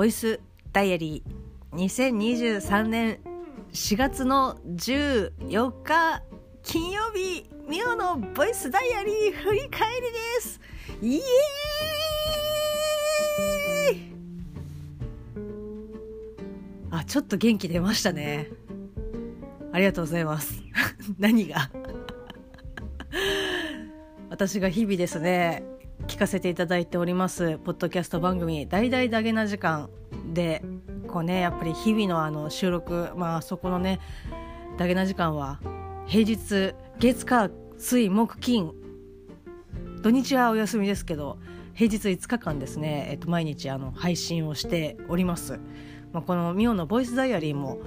ボイスダイアリー2023年4月の14日金曜日ミオのボイスダイアリー振り返りです。イエーイ。あちょっと元気出ましたね。ありがとうございます。何が？私が日々ですね。聞かせていただいておりますポッドキャスト番組「大々だげな時間」でこうねやっぱり日々のあの収録まあそこのねだげな時間は平日月火水木金土日はお休みですけど平日5日間ですね、えっと、毎日あの配信をしております、まあ、このミオのボイスダイアリーも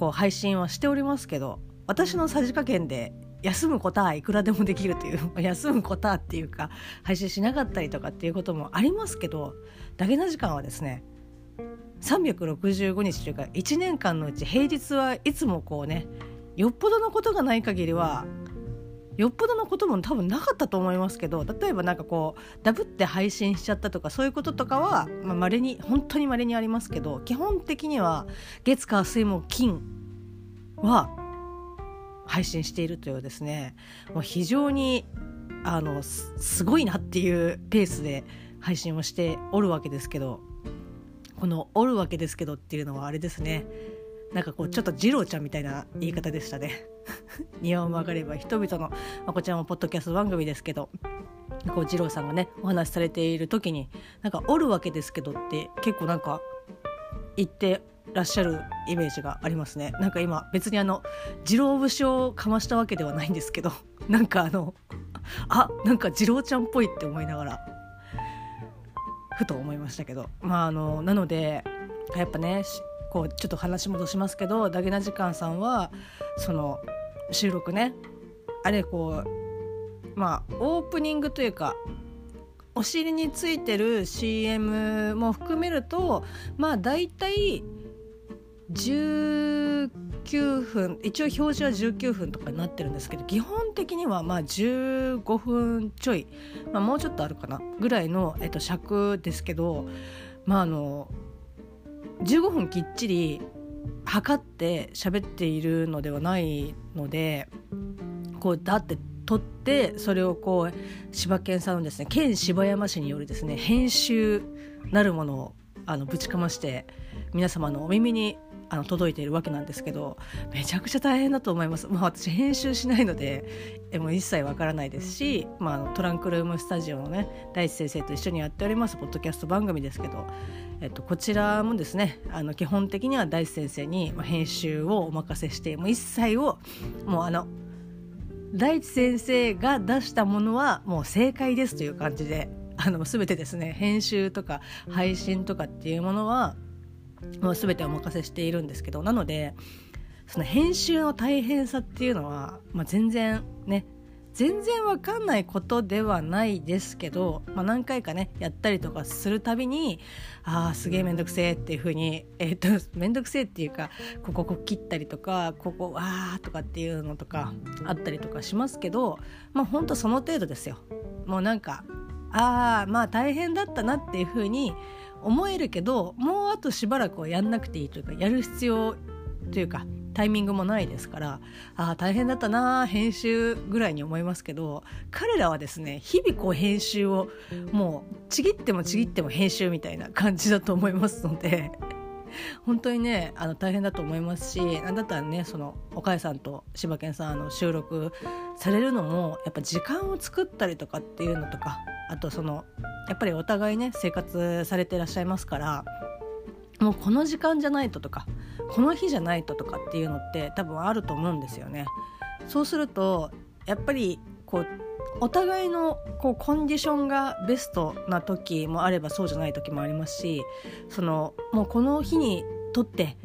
こう配信はしておりますけど私のさじ加減で休むことはいくらでもできるという 休むことはっていうか配信しなかったりとかっていうこともありますけどだけな時間はですね365日というか1年間のうち平日はいつもこうねよっぽどのことがない限りはよっぽどのことも多分なかったと思いますけど例えば何かこうダブって配信しちゃったとかそういうこととかはまれ、に本当にまれにありますけど基本的には月火水木金は配信しているというですねもう非常にあのすごいなっていうペースで配信をしておるわけですけどこの「おるわけですけど」っていうのはあれですねなんかこうちょっと二郎ちゃんみたいな言い方でしたね。庭を曲がれば人々の、まあ、こちらもポッドキャスト番組ですけどこう二郎さんがねお話しされている時になんか「おるわけですけど」って結構なんか言ってらっしゃるイメージがありますね。なんか今別にあの二郎節をかましたわけではないんですけど なんかあのあなんか二郎ちゃんっぽいって思いながらふと思いましたけど。まああのなのでやっぱねこうちょっと話戻しますけどダゲナ時間さんはその収録ねあれこうまあオープニングというかお尻についてる CM も含めるとまあ大体19分一応表示は19分とかになってるんですけど基本的にはまあ15分ちょい、まあ、もうちょっとあるかなぐらいの、えっと、尺ですけどまああの15分きっちり測って喋っているのではないのでこうだって撮ってそれをこう柴犬さんのですね県柴山市によるですね編集なるものをあのぶちかまして皆様のお耳にあの届いているわけなんですけどめちゃくちゃ大変だと思います、まあ、私編集しないのでえもう一切わからないですし、まあ、トランクルームスタジオのね大地先生と一緒にやっておりますポッドキャスト番組ですけど、えっと、こちらもですねあの基本的には大地先生に、編集をお任せしてもう一切をもうあの大地先生が出したものはもう正解ですという感じであの全てですね編集とか配信とかっていうものはもう全てお任せしているんですけどなのでその編集の大変さっていうのは、まあ、全然ね全然わかんないことではないですけど、まあ、何回かねやったりとかするたびにああすげえ面倒くせえっていうふうにえー、っと面倒くせえっていうかこここ切ったりとかここわーとかっていうのとかあったりとかしますけどまあほんとその程度ですよ。もうなんかああまあ大変だったなっていうふうに思えるけどもうあとしばらくはやんなくていいというかやる必要というかタイミングもないですからああ大変だったな編集ぐらいに思いますけど彼らはですね日々こう編集をもうちぎってもちぎっても編集みたいな感じだと思いますので本当にねあの大変だと思いますしなんだったらねその岡井さんと柴犬さんあの収録されるのもやっぱ時間を作ったりとかっていうのとかあとそのやっぱりお互いね生活されてらっしゃいますからもうこの時間じゃないととかこの日じゃないととかっていうのって多分あると思うんですよね。そうするとやっぱりこうお互いのこうコンディションがベストな時もあればそうじゃない時もありますしそのもうこの日にとって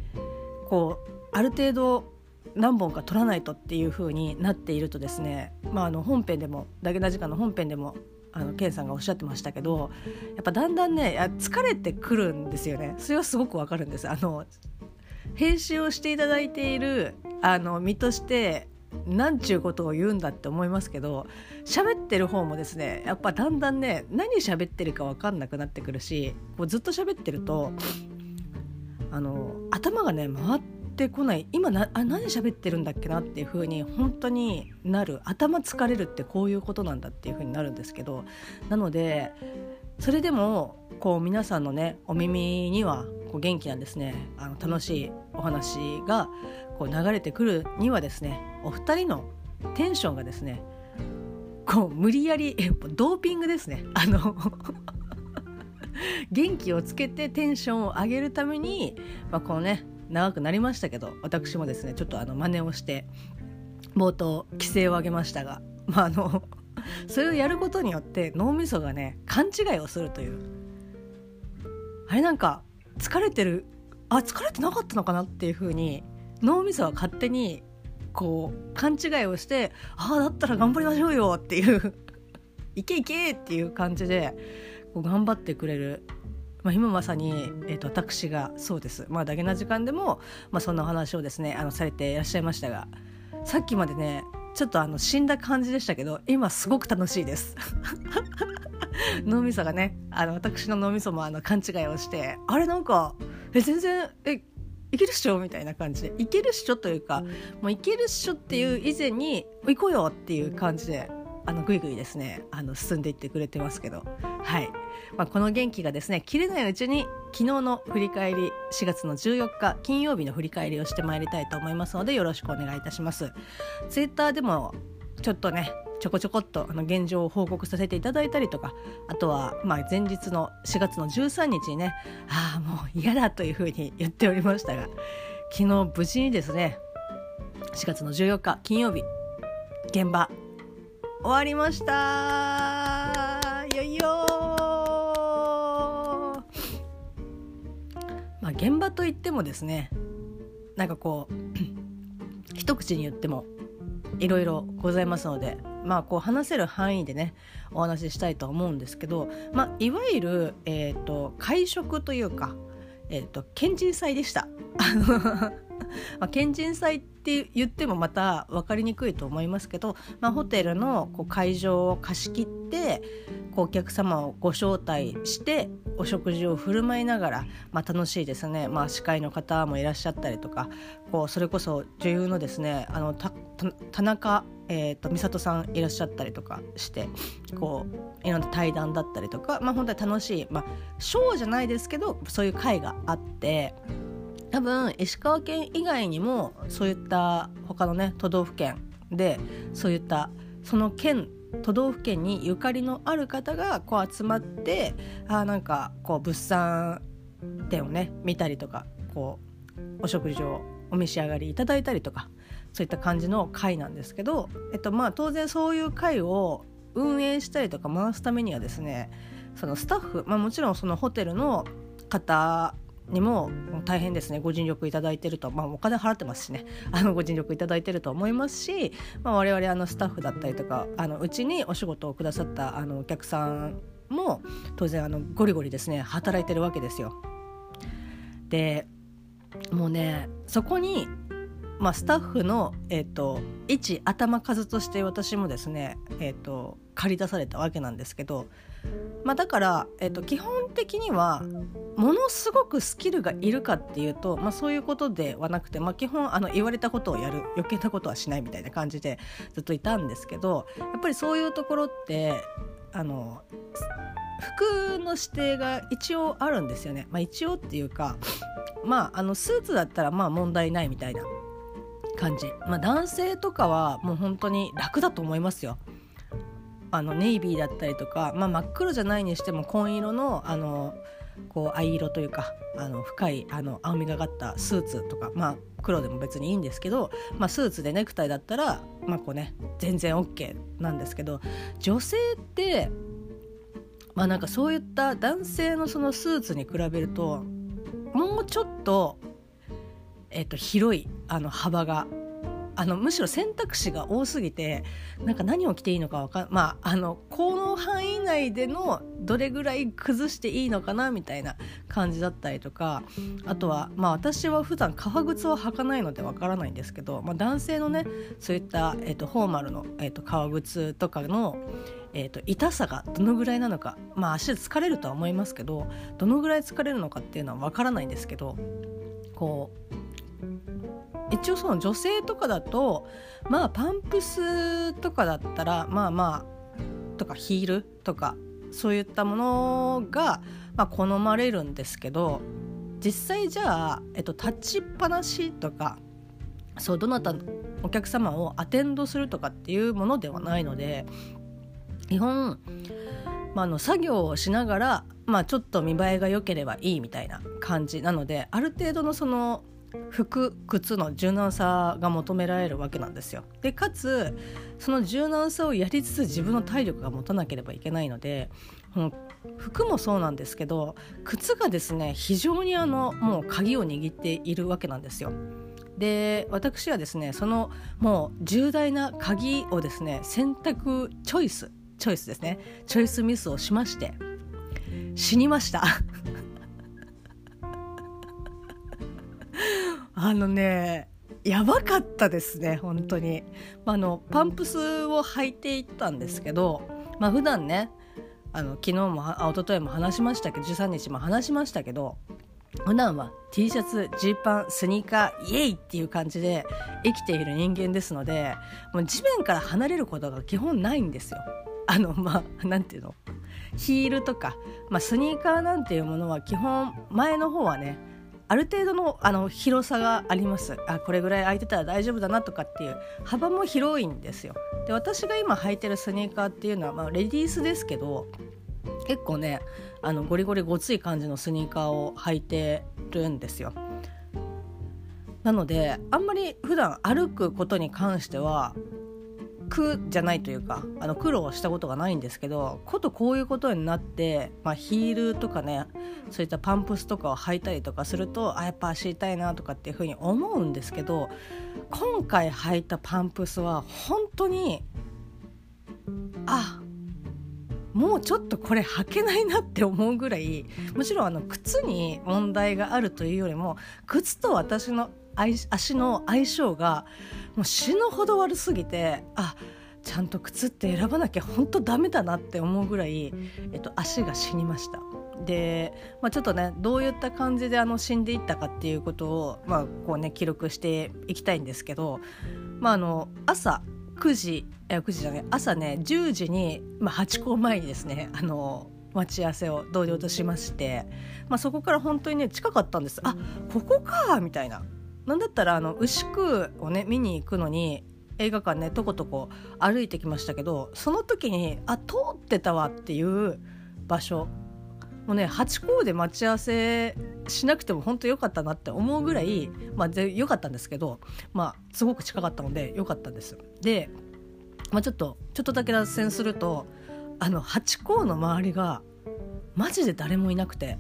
こうある程度何本か取らないとっていう風になっているとですね、まあ、あの本編でも「だけな時間」の本編でもあのケンさんがおっしゃってましたけどやっぱだんだんね疲れてくるんですよね。それはすごくわかるんです。あの編集をしていただいているあの身としてなんちゅうことを言うんだって思いますけど喋ってる方もですねやっぱだんだんね何喋ってるか分かんなくなってくるしこうずっと喋ってるとあの頭がね回ってこない。今なあ何喋ってるんだっけなっていう風に本当になる。頭疲れるってこういうことなんだっていう風になるんですけどなのでそれでもこう皆さんのねお耳にはこう元気なんですね。あの楽しいお話がこう流れてくるにはですねお二人のテンションがですねこう無理やりドーピングですね。あの 元気をつけてテンションを上げるために、まあ、このね長くなりましたけど私もですねちょっとあの真似をして冒頭規制を上げましたが、まあ、あの それをやることによって脳みそがね勘違いをするという。あれなんか疲れてるあ疲れてなかったのかなっていう風に脳みそは勝手にこう勘違いをしてああだったら頑張りましょうよっていういけいけっていう感じでこう頑張ってくれる、まあ、今まさに、えーと、私がそうです。まあだけな時間でも、まあ、そんなお話をですねあのされていらっしゃいましたがさっきまでねちょっとあの死んだ感じでしたけど今すごく楽しいです。脳みそがねあの私の脳みそもあの勘違いをしてあれなんかえ全然えいけるっしょみたいな感じでいけるっしょというかもういけるっしょっていう以前に行こうよっていう感じであのぐいぐいですねあの進んでいってくれてますけど。はい、まあ、この元気がですね切れないうちに昨日の振り返り4月の14日金曜日の振り返りをしてまいりたいと思いますのでよろしくお願いいたします。ツイッターでもちょっとねちょこちょこっとあの現状を報告させていただいたりとかあとはまあ前日の4月の13日にねああもう嫌だというふうに言っておりましたが昨日無事にですね4月の14日金曜日現場終わりました。いよいよまあ現場といってもですねなんかこう 一口に言ってもいろいろございますのでまあこう話せる範囲でねお話ししたいと思うんですけど、まあ、いわゆる、えーと、会食というか、えーと、県人祭でした。まあ、県人祭って言ってもまた分かりにくいと思いますけど、まあ、ホテルのこう会場を貸し切ってお客様をご招待してお食事を振る舞いながら、まあ、楽しいですね、まあ、司会の方もいらっしゃったりとかこうそれこそ女優のですねあの田中えーと、美里さんいらっしゃったりとかしてこういろんな対談だったりとか、まあ、本当に楽しい、まあ、ショーじゃないですけどそういう会があって多分石川県以外にもそういった他のね都道府県でそういったその県都道府県にゆかりのある方がこう集まってあなんかこう物産展をね見たりとかこうお食事をお召し上がりいただいたりとかそういった感じの会なんですけど、えっとまあ、当然そういう会を運営したりとか回すためにはですねそのスタッフ、まあ、もちろんそのホテルの方にも大変ですね。ご尽力いただいてると、まあ、お金払ってますしね。あのご尽力いただいてると思いますし、まあ、我々あのスタッフだったりとかあのうちにお仕事をくださったあのお客さんも当然あのゴリゴリですね働いてるわけですよ。でもうねそこに、まあ、スタッフの、えーと、一頭数として私もですね、えーと、借り出されたわけなんですけど、まあ、だから、えーと基本的にはものすごくスキルがいるかっていうと、まあ、そういうことではなくて、まあ、基本あの言われたことをやる余計なことはしないみたいな感じでずっといたんですけどやっぱりそういうところってあの服の指定が一応あるんですよね。まあ、一応っていうかまああのスーツだったらまあ問題ないみたいな感じ。まあ、男性とかはもう本当に楽だと思いますよ。あのネイビーだったりとか、まあ、真っ黒じゃないにしても紺色のあのこう藍色というかあの深いあの青みがかったスーツとかまあ黒でも別にいいんですけど、まあ、スーツでネクタイだったらまあこうね全然 OK なんですけど女性ってまあなんかそういった男性のそのスーツに比べるともうちょっと,、えー、と広いあの幅があのむしろ選択肢が多すぎてなんか何を着ていいのかわかんまああのこの範囲内でのどれぐらい崩していいのかなみたいな感じだったりとかあとはまあ私は普段革靴は履かないのでわからないんですけど、まあ、男性のねそういった、えーと、フォーマルの、えーと、革靴とかのえーと、痛さがどのぐらいなのかまあ足で疲れるとは思いますけどどのぐらい疲れるのかっていうのは分からないんですけどこう一応その女性とかだとまあパンプスとかだったらまあまあとかヒールとかそういったものが、まあ、好まれるんですけど実際じゃあ、えっと、立ちっぱなしとかそうどなたお客様をアテンドするとかっていうものではないので基本、まあ、の作業をしながら、まあ、ちょっと見栄えが良ければいいみたいな感じなのである程度のその服靴の柔軟さが求められるわけなんですよ。でかつその柔軟さをやりつつ自分の体力が持たなければいけないので服もそうなんですけど靴がですね非常にあのもう鍵を握っているわけなんですよ。で私はですねそのもう重大な鍵をですね選択チョイスチョイスですねチョイスミスをしまして死にましたあのねやばかったですね本当に、まあ、のパンプスを履いていったんですけど、まあ普段ねあの昨日もあ一昨日も話しましたけど13日も話しましたけど普段は T シャツジーパンスニーカーイエイっていう感じで生きている人間ですのでもう地面から離れることが基本ないんですよ。あのまあなんていうの？ヒールとか、まあ、スニーカーなんていうものは基本前の方はねある程度のあの広さがあります。あこれぐらい空いてたら大丈夫だなとかっていう幅も広いんですよ。で私が今履いてるスニーカーっていうのは、まあ、レディースですけど結構ねあのゴリゴリごつい感じのスニーカーを履いてるんですよ。なのであんまり普段歩くことに関しては苦じゃないというかあの苦労したことがないんですけどことこういうことになって、まあ、ヒールとかねそういったパンプスとかを履いたりとかするとあやっぱ足痛いなとかっていうふうに思うんですけど今回履いたパンプスは本当にあもうちょっとこれ履けないなって思うぐらいむしろあの靴に問題があるというよりも靴と私の足の相性がもう死ぬほど悪すぎてあちゃんと靴って選ばなきゃ本当ダメだなって思うぐらい、えっと、足が死にました。で、まあ、ちょっとねどういった感じであの死んでいったかっていうことを、まあこうね、記録していきたいんですけど、まあ、あの朝9時9時じゃない朝ね10時に、まあ、8校前にですねあの待ち合わせを同僚としまして、まあ、そこから本当にね近かったんですあここかみたいななんだったらあの牛久をね見に行くのに映画館ねとことこ歩いてきましたけどその時にあ通ってたわっていう場所もうね八甲で待ち合わせしなくても本当良かったなって思うぐらいまあ良かったんですけどまあすごく近かったので良かったんです。で、まあ、ちょっとちょっとだけ脱線するとあの八甲の周りがマジで誰もいなくて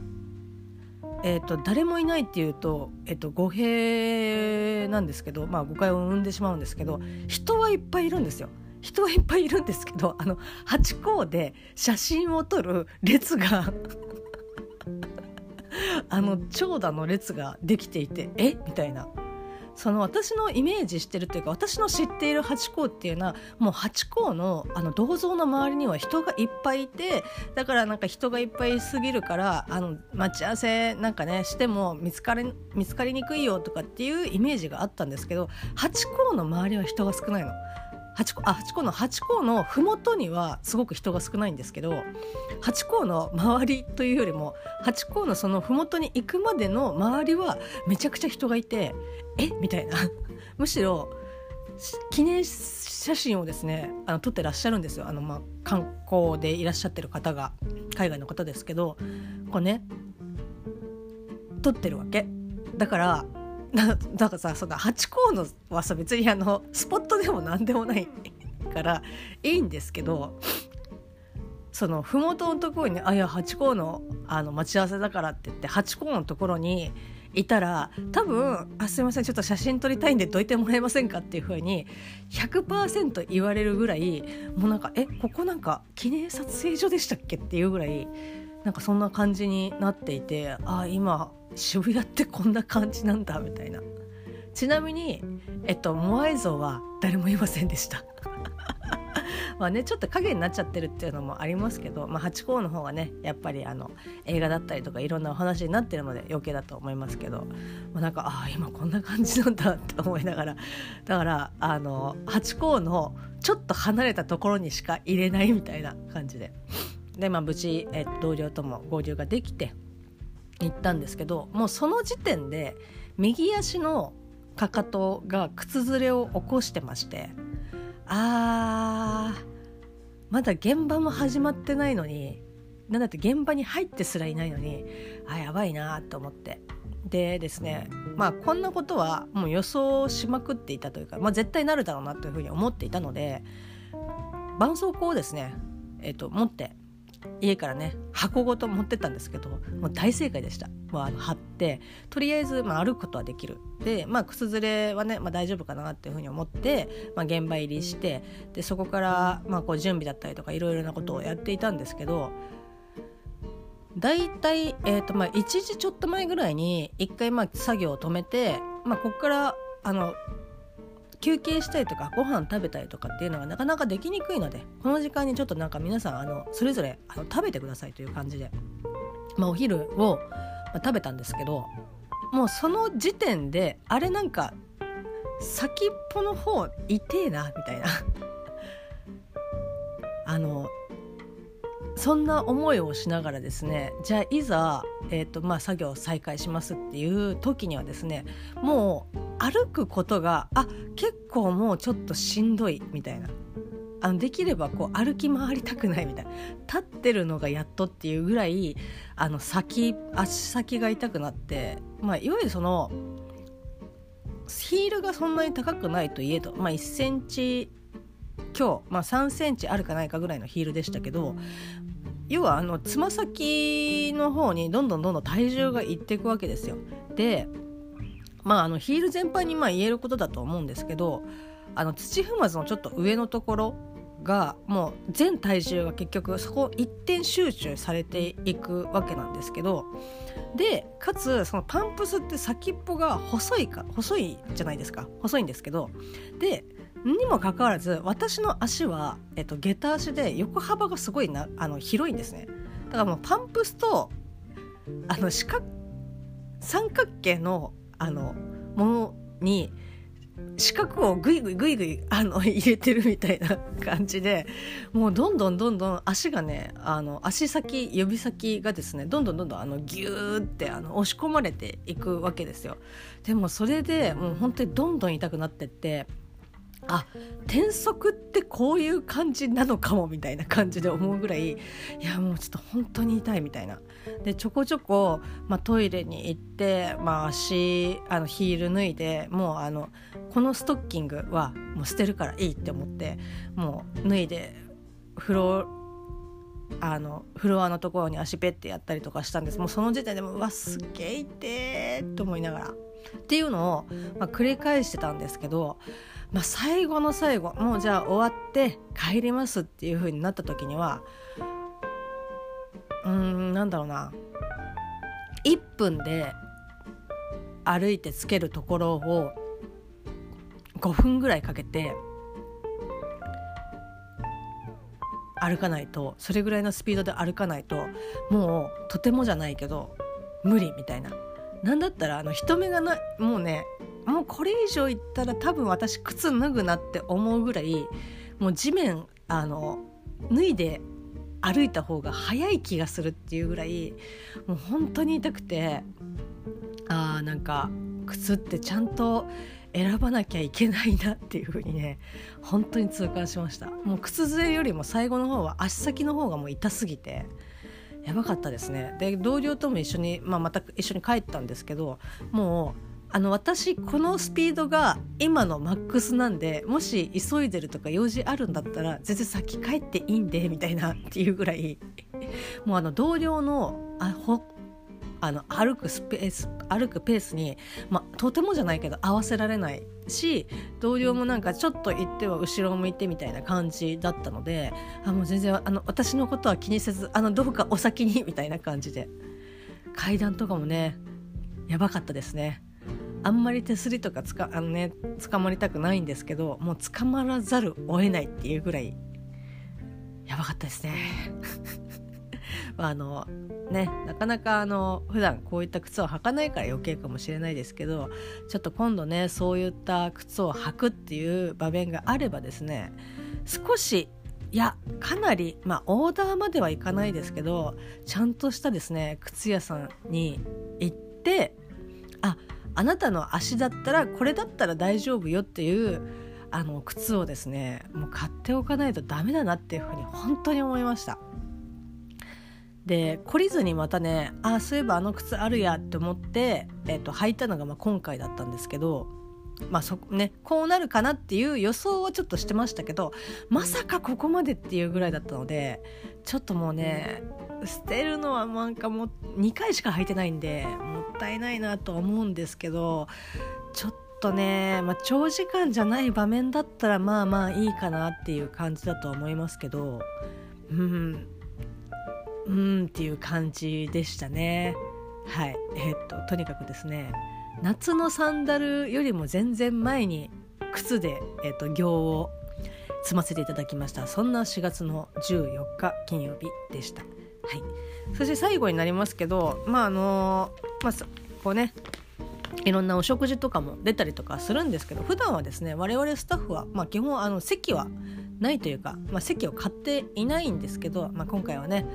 えーと、誰もいないっていうと,、えーと、語弊なんですけど、まあ、誤解を生んでしまうんですけど人はいっぱいいるんですよ。人はいっぱいいるんですけどあのハチ公で写真を撮る列があの長蛇の列ができていてえ？みたいなその私のイメージしてるというか私の知っているハチ公っていうのはもうハチ公のあの銅像の周りには人がいっぱいいてだからなんか人がいっぱいすぎるからあの待ち合わせなんかねしても見つかり見つかりにくいよとかっていうイメージがあったんですけどハチ公の周りは人が少ないの。八甲あ八甲の八甲の麓にはすごく人が少ないんですけど八甲の周りというよりも八甲のその麓に行くまでの周りはめちゃくちゃ人がいてえ？みたいな。むしろ記念写真をですねあの撮ってらっしゃるんですよ。あの、まあ、観光でいらっしゃってる方が海外の方ですけどこうね撮ってるわけ。だからだからさそのハチ公のはさ別にあのスポットでも何でもないからいいんですけどその麓のところに、ね「あいやハチ公のあの待ち合わせだから」って言ってハチ公のところにいたら多分「あすいませんちょっと写真撮りたいんでどいてもらえませんか?」っていう風に100%言われるぐらいもうなんか「えここなんか記念撮影所でしたっけ?」っていうぐらいなんかそんな感じになっていてあ今渋谷ってこんな感じなんだみたいなちなみにえっとモアイ像は誰もいませんでしたまあねちょっと影になっちゃってるっていうのもありますけど、まあ、ハチ公の方がねやっぱりあの映画だったりとかいろんなお話になってるので余計だと思いますけど、まあ、なんかああ今こんな感じなんだって思いながらだからあのハチ公のちょっと離れたところにしか入れないみたいな感じで。でまあ無事、え同僚とも合流ができて行ったんですけどもうその時点で右足のかかとが靴ずれを起こしてましてあーまだ現場も始まってないのになんだって現場に入ってすらいないのにあやばいなと思って。でですねまあこんなことはもう予想しまくっていたというか、まあ、絶対なるだろうなというふうに思っていたので絆創膏をですね、えー、と持って家からね箱ごと持ってったんですけどもう大正解でした、まあ、貼ってとりあえず、まあ、歩くことはできる。で、まあ、靴ずれはね、まあ、大丈夫かなっていうふうに思って、まあ、現場入りしてでそこから、まあ、こう準備だったりとかいろいろなことをやっていたんですけど大体、えーとまあ、1時ちょっと前ぐらいに一回まあ作業を止めて、まあ、ここからあの休憩したりとかご飯食べたりとかっていうのがなかなかできにくいのでこの時間にちょっとなんか皆さんあのそれぞれあの食べてくださいという感じで、まあ、お昼を、まあ、食べたんですけどもうその時点であれなんか先っぽの方痛えなみたいな。あのそんな思いをしながらですねじゃあいざ、えーとまあ、作業を再開しますっていう時にはですねもう歩くことがあ結構もうちょっとしんどいみたいな。あのできればこう歩き回りたくないみたいな。立ってるのがやっとっていうぐらいあの先足先が痛くなって、まあ、いわゆるそのヒールがそんなに高くないといえど、まあ、1センチ今日、まあ、3センチあるかないかぐらいのヒールでしたけど要はあのつま先の方にどんどんどんどん体重がいっていくわけですよ。でまああのヒール全般にまあ言えることだと思うんですけどあの土踏まずのちょっと上のところがもう全体重が結局そこ一点集中されていくわけなんですけどでかつそのパンプスって先っぽが細いか細いじゃないですか細いんですけどでにもかかわらず私の足は、えっと、下駄足で横幅がすごいなあの広いんですね。だからもうパンプスとあの四角三角形のあのものに四角をグイグイグイグイあの 入れてるみたいな感じでもうどんどんどんどん足がねあの足先指先がですねどんどんどんどんあのギューってあの押し込まれていくわけですよ。でもそれでもう本当にどんどん痛くなってってあ転足ってこういう感じなのかもみたいな感じで思うぐらいいやもうちょっと本当に痛いみたいな。でちょこちょこ、まあ、トイレに行って、まあ、足あのヒール脱いでもうあのこのストッキングはもう捨てるからいいって思ってもう脱いで風呂あのフロアのところに足ペッてやったりとかしたんです。もうその時点でもうわすっげえ痛えと思いながら。っていうのを、まあ、繰り返してたんですけどまあ、最後の最後もうじゃあ終わって帰りますっていう風になった時にはうんなんだろうな1分で歩いてつけるところを5分ぐらいかけて歩かないとそれぐらいのスピードで歩かないともうとてもじゃないけど無理みたいな。なんだったらあの人目がないもうねもうこれ以上いったら多分私靴脱ぐなって思うぐらいもう地面あの脱いで歩いた方が早い気がするっていうぐらいもう本当に痛くてあーなんか靴ってちゃんと選ばなきゃいけないなっていう風にね本当に痛感しました。もう靴ずれよりも最後の方は足先の方がもう痛すぎてやばかったですね。で同僚とも一緒に、まあ、また一緒に帰ったんですけどもうあの私このスピードが今のマックスなんでもし急いでるとか用事あるんだったら全然先帰っていいんでみたいなっていうぐらい。もうあの同僚のあほあの歩くスペース歩くペースに、ま、とてもじゃないけど合わせられないし同僚もなんかちょっと行っては後ろを向いてみたいな感じだったのであもう全然あの私のことは気にせずあのどうかお先に みたいな感じで階段とかもねやばかったですね。あんまり手すりとかつかあの、ね、捕まりたくないんですけどもう捕まらざるを得ないっていうぐらいやばかったですね まああのねなかなかあの普段こういった靴を履かないから余計かもしれないですけどちょっと今度ねそういった靴を履くっていう場面があればですね少しいやかなりまあオーダーまではいかないですけどちゃんとしたですね靴屋さんに行ってああなたの足だったらこれだったら大丈夫よっていうあの靴をですねもう買っておかないとダメだなっていうふうに本当に思いました。で懲りずにまたねああそういえばあの靴あるやって思って、えーと、履いたのがま今回だったんですけどまあそね、こうなるかなっていう予想はちょっとしてましたけどまさかここまでっていうぐらいだったのでちょっともうね捨てるのはなんかもう2回しか履いてないんでもったいないなとは思うんですけどちょっとね、まあ、長時間じゃない場面だったらまあまあいいかなっていう感じだとは思いますけどうん。うんっていう感じでしたね。はい。えー、っととにかくですね夏のサンダルよりも全然前に靴で、えー、っと行を積ませていただきました。そんな4月の14日金曜日でした。はい。そして最後になりますけどまああのまあこうねいろんなお食事とかも出たりとかするんですけど普段はですね我々スタッフは、まあ、基本あの席はないというか、まあ、席を買っていないんですけど、まあ、今回はね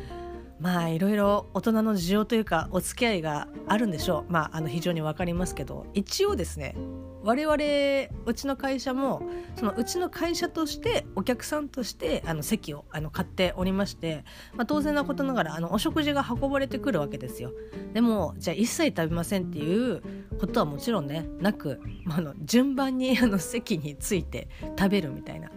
まあいろいろ大人の事情というかお付き合いがあるんでしょう。まああの非常に分かりますけど。一応ですね我々うちの会社もそのうちの会社としてお客さんとしてあの席をあの買っておりまして、まあ、当然なことながらあのお食事が運ばれてくるわけですよ。でもじゃあ一切食べませんっていうことはもちろんねなく、まあ、あの順番にあの席について食べるみたいな。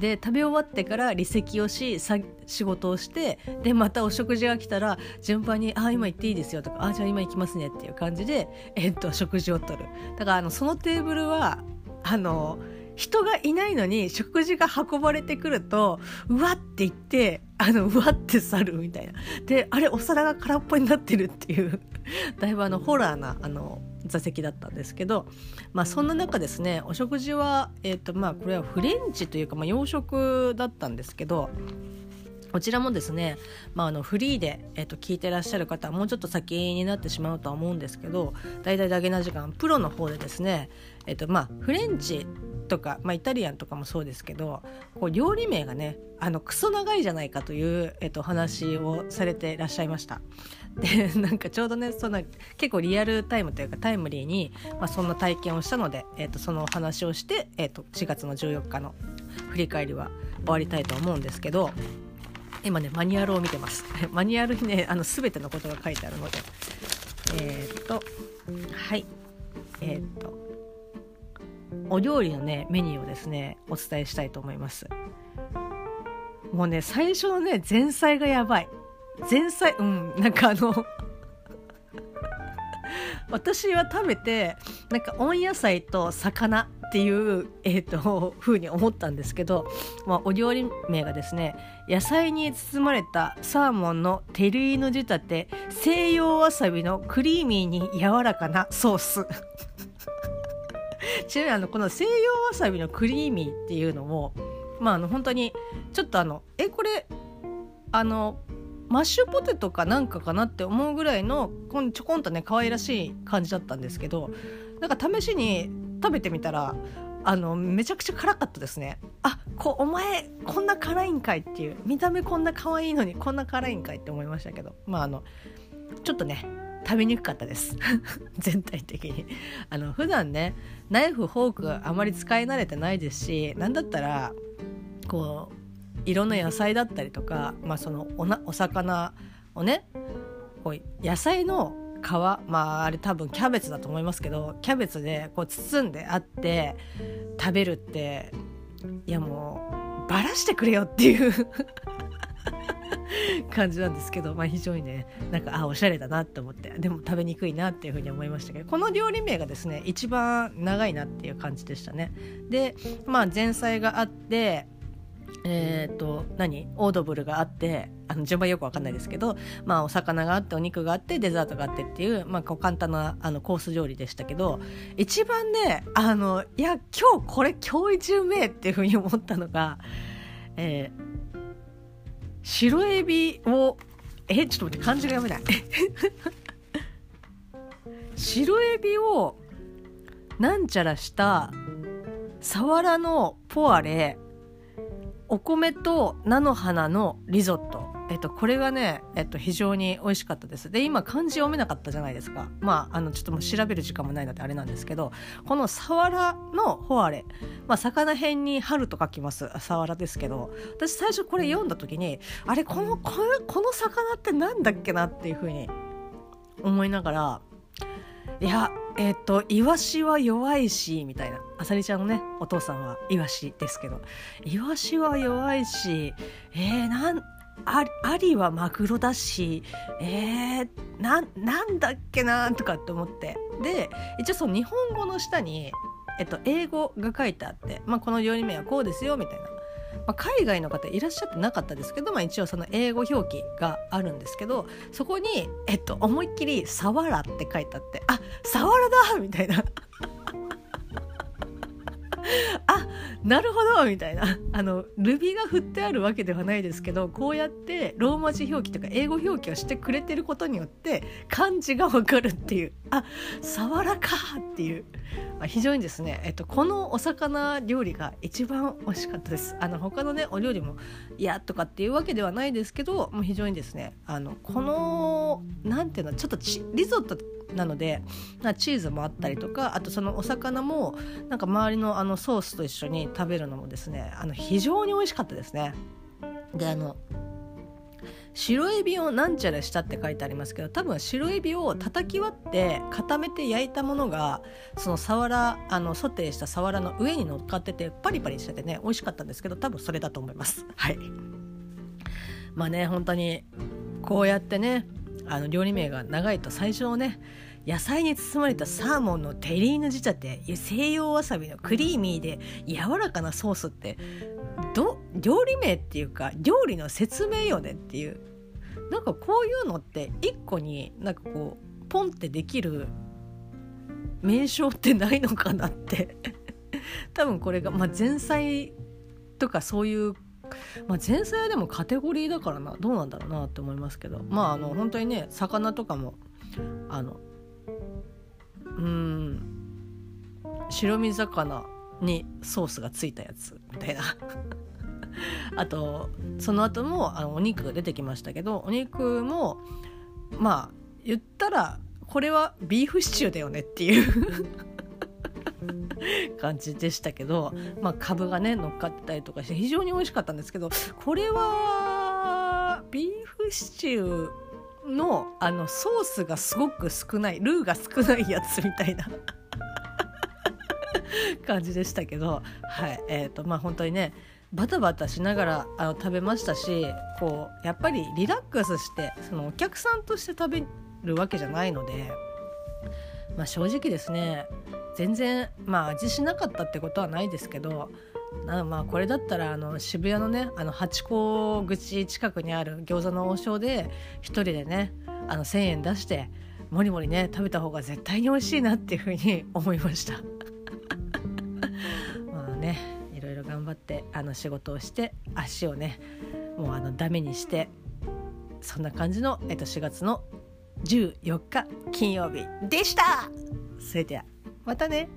で食べ終わってから離席をし仕事をしてでまたお食事が来たら順番に「あ今行っていいですよ」とか「あじゃあ今行きますね」っていう感じで、えっと、食事をとる。だからあのそのテーブルはあの人がいないのに食事が運ばれてくるとうわって言ってあのうわって去るみたいな。であれお皿が空っぽになってるっていう。だいぶあのホラーなあの座席だったんですけど、まあ、そんな中ですねお食事は、えーとまあ、これはフレンチというか、まあ、洋食だったんですけどこちらもですね、まあ、あのフリーで、えー、と聞いてらっしゃる方はもうちょっと先になってしまうとは思うんですけど大々だけな時間プロの方でですね、えーとまあ、フレンチとか、まあ、イタリアンとかもそうですけどこう料理名がねあのクソ長いじゃないかという、えー、と話をされてらっしゃいました。でなんかちょうどねそんな結構リアルタイムというかタイムリーに、まあ、そんな体験をしたので、えー、とそのお話をして、えー、と4月の14日の振り返りは終わりたいと思うんですけど今ねマニュアルを見てます マニュアルにねあの全てのことが書いてあるのでえー、っとはいえー、っとお料理のねメニューをですねお伝えしたいと思います。もうね最初のね前菜がやばい。前菜うんなんかあの 私は食べてなんか温野菜と魚っていう、えーと、風に思ったんですけど、まあ、お料理名がですね野菜に包まれたサーモンのテリーヌ仕立て西洋わさびのクリーミーに柔らかなソース。ちなみにあのこの西洋わさびのクリーミーっていうのもまああの本当にちょっとあのえこれあのマッシュポテトかなんかかなって思うぐらいのこんちょこんとね可愛らしい感じだったんですけどなんか試しに食べてみたらあのめちゃくちゃ辛かったですね。あこお前こんな辛いんかいっていう見た目こんな可愛いのにこんな辛いんかいって思いましたけどまああのちょっとね食べにくかったです。全体的に。あの普段ねナイフフォークがあまり使い慣れてないですし何だったらこういろんな野菜だったりとか、まあ、そのおなお魚をねこう野菜の皮まああれ多分キャベツだと思いますけどキャベツでこう包んであって食べるっていやもうバラしてくれよっていう。感じなんですけど、まあ、非常にねなんかあおしゃれだなって思ってでも食べにくいなっていうふうに思いましたけどこの料理名がですね一番長いなっていう感じでしたね。でまあ前菜があってえーと、何？オードブルがあってあの順番よく分かんないですけど、まあ、お魚があってお肉があってデザートがあってっていう,、まあ、こう簡単なあのコース料理でしたけど一番ねあのいや今日これ今日一うめえっていうふうに思ったのが、えー、白エビをえちょっと待って漢字が読めない。白エビをなんちゃらしたサワラのポワレお米と菜の花のリゾット。えっと、これがね、えっと、非常に美味しかったです。で、今、漢字読めなかったじゃないですか。まあ、あの、ちょっともう調べる時間もないのであれなんですけど、このサワラのホアレ、まあ、魚辺に春と書きます、サワラですけど、私最初これ読んだ時に、あれ、この、この、この魚ってなんだっけなっていうふうに思いながら、いや、えっ、ー、と、イワシは弱いし、みたいな。あさりちゃんのね、お父さんはイワシですけど、イワシは弱いし、えー、なん、ありはマグロだしえー、ななんだっけなとかって思って。で一応その日本語の下に、えっと、英語が書いてあって、まあ、この料理名はこうですよみたいな、まあ、海外の方いらっしゃってなかったですけど、まあ、一応その英語表記があるんですけどそこに、えっと、思いっきり「サワラ」って書いてあってあサワラだみたいな。あなるほどみたいな。あのルビが振ってあるわけではないですけどこうやってローマ字表記とか英語表記をしてくれてることによって漢字がわかるっていうあサワラかっていう、まあ、非常にですね、えっと、このお魚料理が一番美味しかったです。あの他のねお料理も嫌とかっていうわけではないですけどもう非常にですねあのこのなんていうのちょっとリゾットなのでチーズもあったりとかあとそのお魚もなんか周りのあのソースと一緒に食べるのもですねあの非常に美味しかったですね。であの白エビをなんちゃらしたって書いてありますけど多分白エビを叩き割って固めて焼いたものがそのサワラあのソテーしたサワラの上に乗っかっててパリパリしててね美味しかったんですけど多分それだと思いますはいまあね本当にこうやってねあの料理名が長いと最初のね野菜に包まれたサーモンのテリーヌ仕立て西洋わさびのクリーミーで柔らかなソースってど料理名っていうか料理の説明よねっていうなんかこういうのって一個になんかこうポンってできる名称ってないのかなって。多分これが、まあ、前菜とかそういうまあ、前菜はでもカテゴリーだからなどうなんだろうなって思いますけど。まああの本当にね魚とかもあのうん白身魚にソースがついたやつみたいな。あとその後もあのお肉が出てきましたけどお肉もまあ言ったらこれはビーフシチューだよねっていう。感じでしたけど、まあ、カがね乗っかってたりとかして非常に美味しかったんですけどこれはビーフシチューのあのソースがすごく少ないルーが少ないやつみたいな 感じでしたけどはいえーとまあ本当にねバタバタしながらあの食べましたしこうやっぱりリラックスしてそのお客さんとして食べるわけじゃないので、まあ、正直ですね全然まあ味しなかったってことはないですけどまあこれだったらあの渋谷のねあの八甲口近くにある餃子の王将で1人でねあの1,000円出してもりもりね食べた方が絶対に美味しいなっていうふうに 思いました。まあねいろいろ頑張ってあの仕事をして足をねもうあのダメにしてそんな感じの、えっと、4月の14日金曜日でした。それでは。またね。